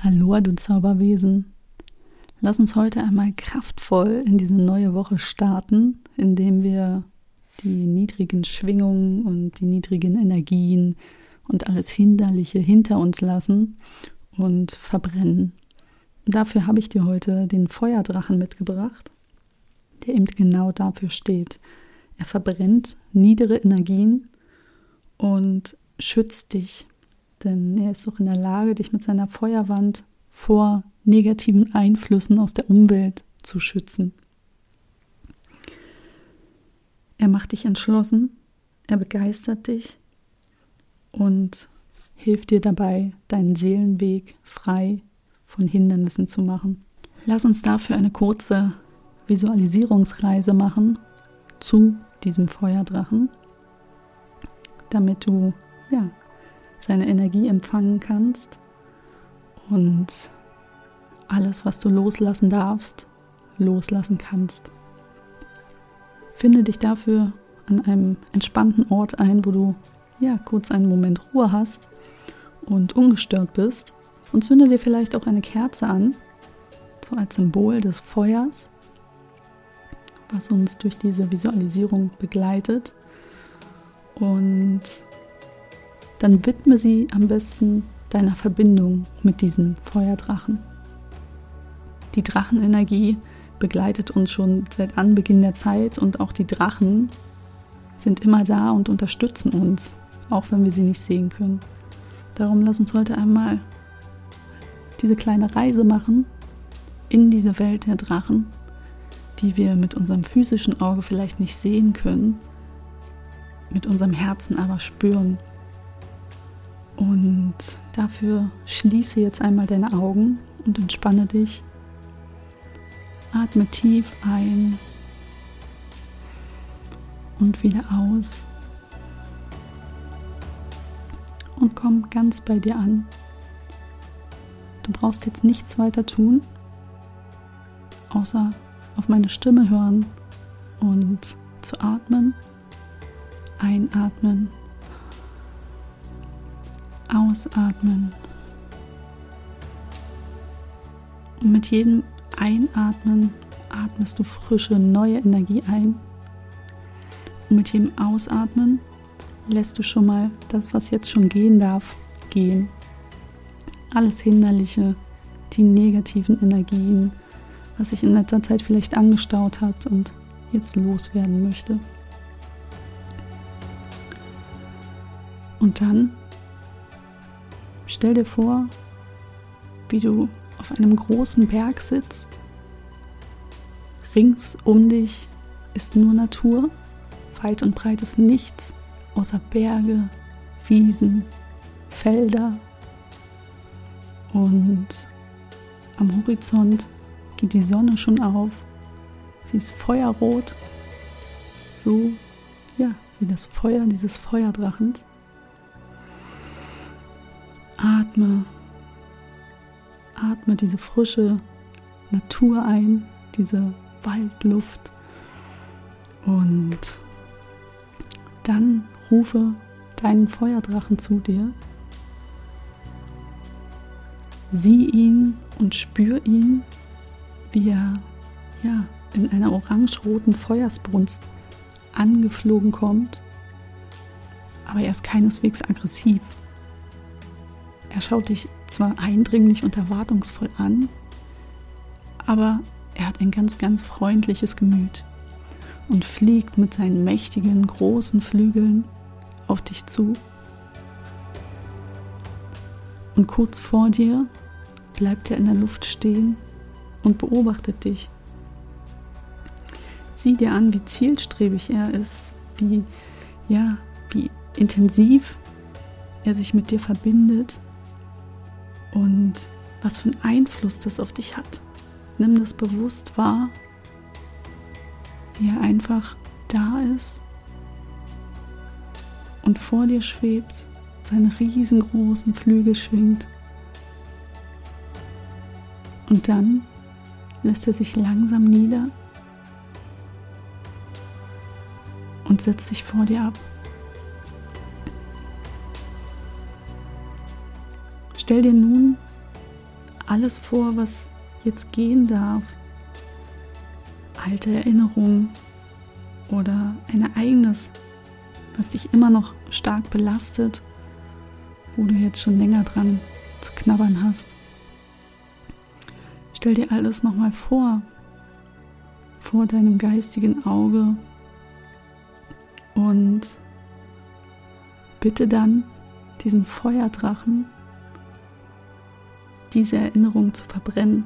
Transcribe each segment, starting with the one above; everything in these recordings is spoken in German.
Aloha, du Zauberwesen. Lass uns heute einmal kraftvoll in diese neue Woche starten, indem wir die niedrigen Schwingungen und die niedrigen Energien und alles Hinderliche hinter uns lassen und verbrennen. Dafür habe ich dir heute den Feuerdrachen mitgebracht, der eben genau dafür steht. Er verbrennt niedere Energien und schützt dich denn er ist auch in der Lage, dich mit seiner Feuerwand vor negativen Einflüssen aus der Umwelt zu schützen. Er macht dich entschlossen, er begeistert dich und hilft dir dabei, deinen Seelenweg frei von Hindernissen zu machen. Lass uns dafür eine kurze Visualisierungsreise machen zu diesem Feuerdrachen, damit du ja seine Energie empfangen kannst und alles, was du loslassen darfst, loslassen kannst. Finde dich dafür an einem entspannten Ort ein, wo du ja kurz einen Moment Ruhe hast und ungestört bist und zünde dir vielleicht auch eine Kerze an, so als Symbol des Feuers, was uns durch diese Visualisierung begleitet. Und dann widme sie am besten deiner Verbindung mit diesem Feuerdrachen. Die Drachenenergie begleitet uns schon seit Anbeginn der Zeit und auch die Drachen sind immer da und unterstützen uns, auch wenn wir sie nicht sehen können. Darum lass uns heute einmal diese kleine Reise machen in diese Welt der Drachen, die wir mit unserem physischen Auge vielleicht nicht sehen können, mit unserem Herzen aber spüren und dafür schließe jetzt einmal deine Augen und entspanne dich. Atme tief ein und wieder aus. Und komm ganz bei dir an. Du brauchst jetzt nichts weiter tun, außer auf meine Stimme hören und zu atmen. Einatmen Ausatmen. Und mit jedem Einatmen atmest du frische, neue Energie ein. Und mit jedem Ausatmen lässt du schon mal das, was jetzt schon gehen darf, gehen. Alles Hinderliche, die negativen Energien, was sich in letzter Zeit vielleicht angestaut hat und jetzt loswerden möchte. Und dann Stell dir vor, wie du auf einem großen Berg sitzt. Rings um dich ist nur Natur, weit und breit ist nichts außer Berge, Wiesen, Felder. Und am Horizont geht die Sonne schon auf. Sie ist feuerrot, so ja, wie das Feuer dieses Feuerdrachens. Atme, atme diese frische Natur ein, diese Waldluft und dann rufe deinen Feuerdrachen zu dir. Sieh ihn und spür ihn, wie er ja, in einer orange-roten Feuersbrunst angeflogen kommt. Aber er ist keineswegs aggressiv. Er schaut dich zwar eindringlich und erwartungsvoll an, aber er hat ein ganz, ganz freundliches Gemüt und fliegt mit seinen mächtigen, großen Flügeln auf dich zu. Und kurz vor dir bleibt er in der Luft stehen und beobachtet dich. Sieh dir an, wie zielstrebig er ist, wie, ja, wie intensiv er sich mit dir verbindet und was für einen Einfluss das auf dich hat. Nimm das bewusst wahr, wie er einfach da ist und vor dir schwebt, seine riesengroßen Flügel schwingt. Und dann lässt er sich langsam nieder und setzt sich vor dir ab. Stell dir nun alles vor, was jetzt gehen darf. Alte Erinnerungen oder ein Ereignis, was dich immer noch stark belastet, wo du jetzt schon länger dran zu knabbern hast. Stell dir alles nochmal vor, vor deinem geistigen Auge und bitte dann diesen Feuerdrachen, diese Erinnerung zu verbrennen,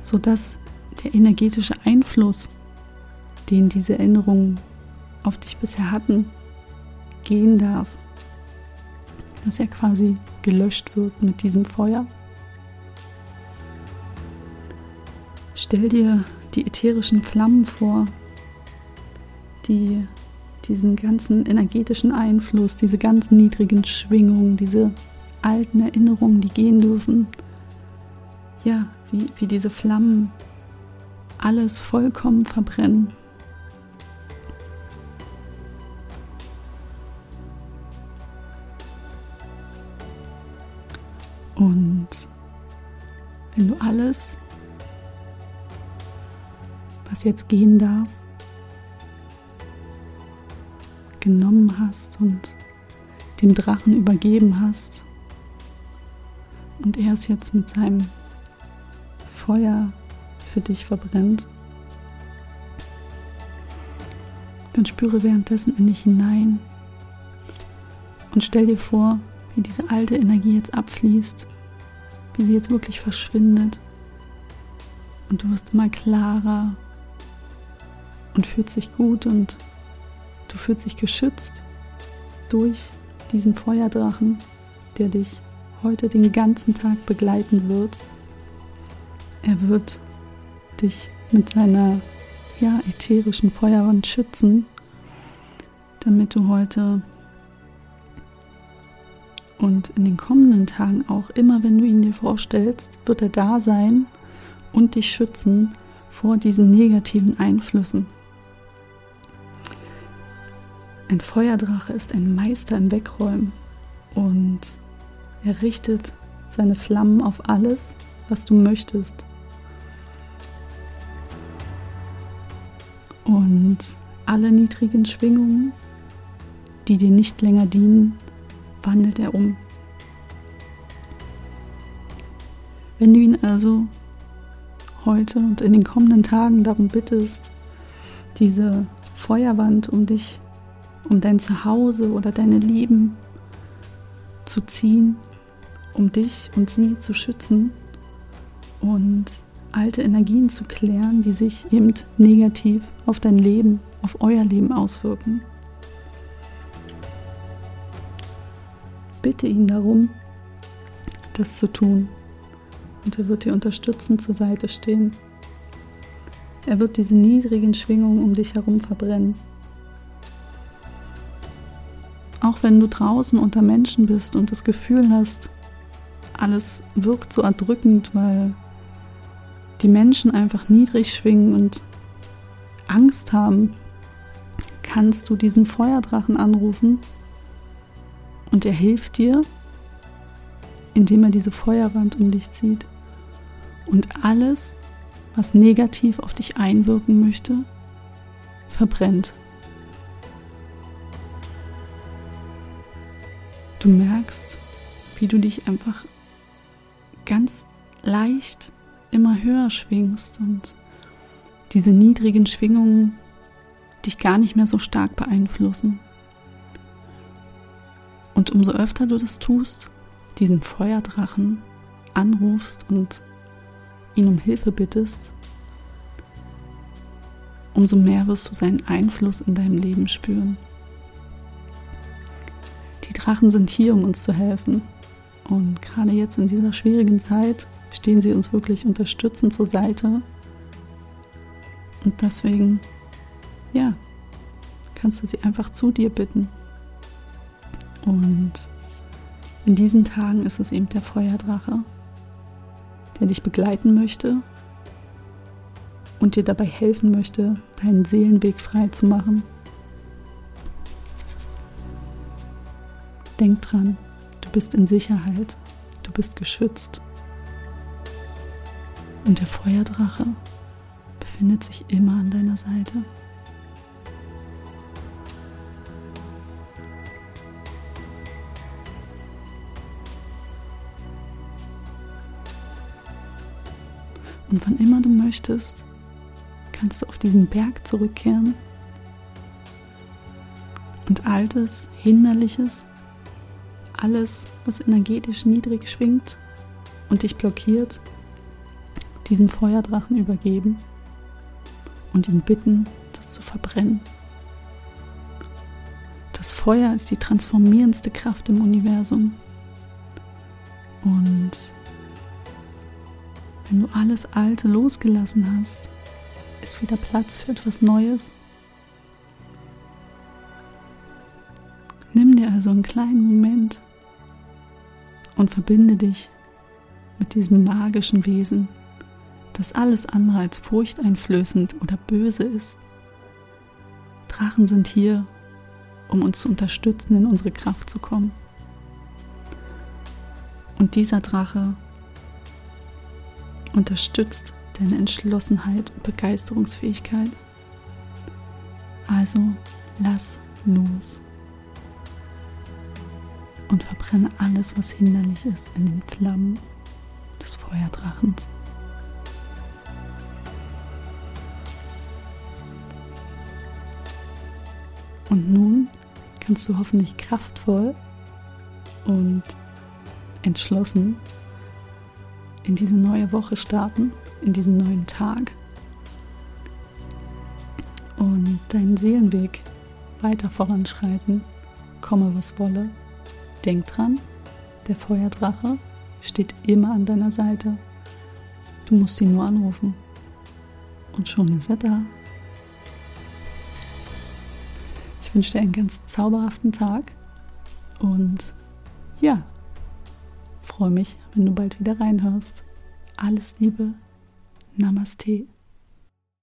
sodass der energetische Einfluss, den diese Erinnerungen auf dich bisher hatten, gehen darf, dass er quasi gelöscht wird mit diesem Feuer. Stell dir die ätherischen Flammen vor, die diesen ganzen energetischen Einfluss, diese ganz niedrigen Schwingungen, diese alten Erinnerungen, die gehen dürfen, ja, wie, wie diese Flammen alles vollkommen verbrennen. Und wenn du alles, was jetzt gehen darf, genommen hast und dem Drachen übergeben hast und er es jetzt mit seinem Feuer für dich verbrennt, dann spüre währenddessen in dich hinein und stell dir vor, wie diese alte Energie jetzt abfließt, wie sie jetzt wirklich verschwindet. Und du wirst immer klarer und fühlt sich gut und du fühlst dich geschützt durch diesen Feuerdrachen, der dich heute den ganzen Tag begleiten wird. Er wird dich mit seiner ja, ätherischen Feuerwand schützen, damit du heute und in den kommenden Tagen auch immer, wenn du ihn dir vorstellst, wird er da sein und dich schützen vor diesen negativen Einflüssen. Ein Feuerdrache ist ein Meister im Wegräumen und er richtet seine Flammen auf alles, was du möchtest. Und alle niedrigen Schwingungen, die dir nicht länger dienen, wandelt er um. Wenn du ihn also heute und in den kommenden Tagen darum bittest, diese Feuerwand um dich, um dein Zuhause oder deine Lieben zu ziehen, um dich und sie zu schützen und alte Energien zu klären, die sich eben negativ auf dein Leben, auf euer Leben auswirken. Bitte ihn darum, das zu tun. Und er wird dir unterstützend zur Seite stehen. Er wird diese niedrigen Schwingungen um dich herum verbrennen. Auch wenn du draußen unter Menschen bist und das Gefühl hast, alles wirkt so erdrückend, weil die Menschen einfach niedrig schwingen und Angst haben, kannst du diesen Feuerdrachen anrufen? Und er hilft dir, indem er diese Feuerwand um dich zieht. Und alles, was negativ auf dich einwirken möchte, verbrennt. Du merkst, wie du dich einfach ganz leicht immer höher schwingst und diese niedrigen Schwingungen dich gar nicht mehr so stark beeinflussen. Und umso öfter du das tust, diesen Feuerdrachen anrufst und ihn um Hilfe bittest, umso mehr wirst du seinen Einfluss in deinem Leben spüren. Die Drachen sind hier, um uns zu helfen. Und gerade jetzt in dieser schwierigen Zeit stehen sie uns wirklich unterstützend zur Seite. Und deswegen, ja, kannst du sie einfach zu dir bitten. Und in diesen Tagen ist es eben der Feuerdrache, der dich begleiten möchte und dir dabei helfen möchte, deinen Seelenweg frei zu machen Denk dran, du bist in Sicherheit. Du bist geschützt. Und der Feuerdrache befindet sich immer an deiner Seite. Und wann immer du möchtest, kannst du auf diesen Berg zurückkehren und altes, hinderliches, alles, was energetisch niedrig schwingt und dich blockiert, diesem Feuerdrachen übergeben und ihn bitten, das zu verbrennen. Das Feuer ist die transformierendste Kraft im Universum. Und wenn du alles Alte losgelassen hast, ist wieder Platz für etwas Neues. Nimm dir also einen kleinen Moment und verbinde dich mit diesem magischen Wesen, das alles andere als furchteinflößend oder böse ist. Drachen sind hier, um uns zu unterstützen, in unsere Kraft zu kommen. Und dieser Drache unterstützt deine Entschlossenheit und Begeisterungsfähigkeit. Also lass los und verbrenne alles, was hinderlich ist, in den Flammen des Feuerdrachens. Und nun kannst du hoffentlich kraftvoll und entschlossen in diese neue Woche starten, in diesen neuen Tag und deinen Seelenweg weiter voranschreiten, komme was wolle. Denk dran, der Feuerdrache steht immer an deiner Seite. Du musst ihn nur anrufen. Und schon ist er da. Ich wünsche dir einen ganz zauberhaften Tag und ja, freue mich, wenn du bald wieder reinhörst. Alles Liebe, Namaste.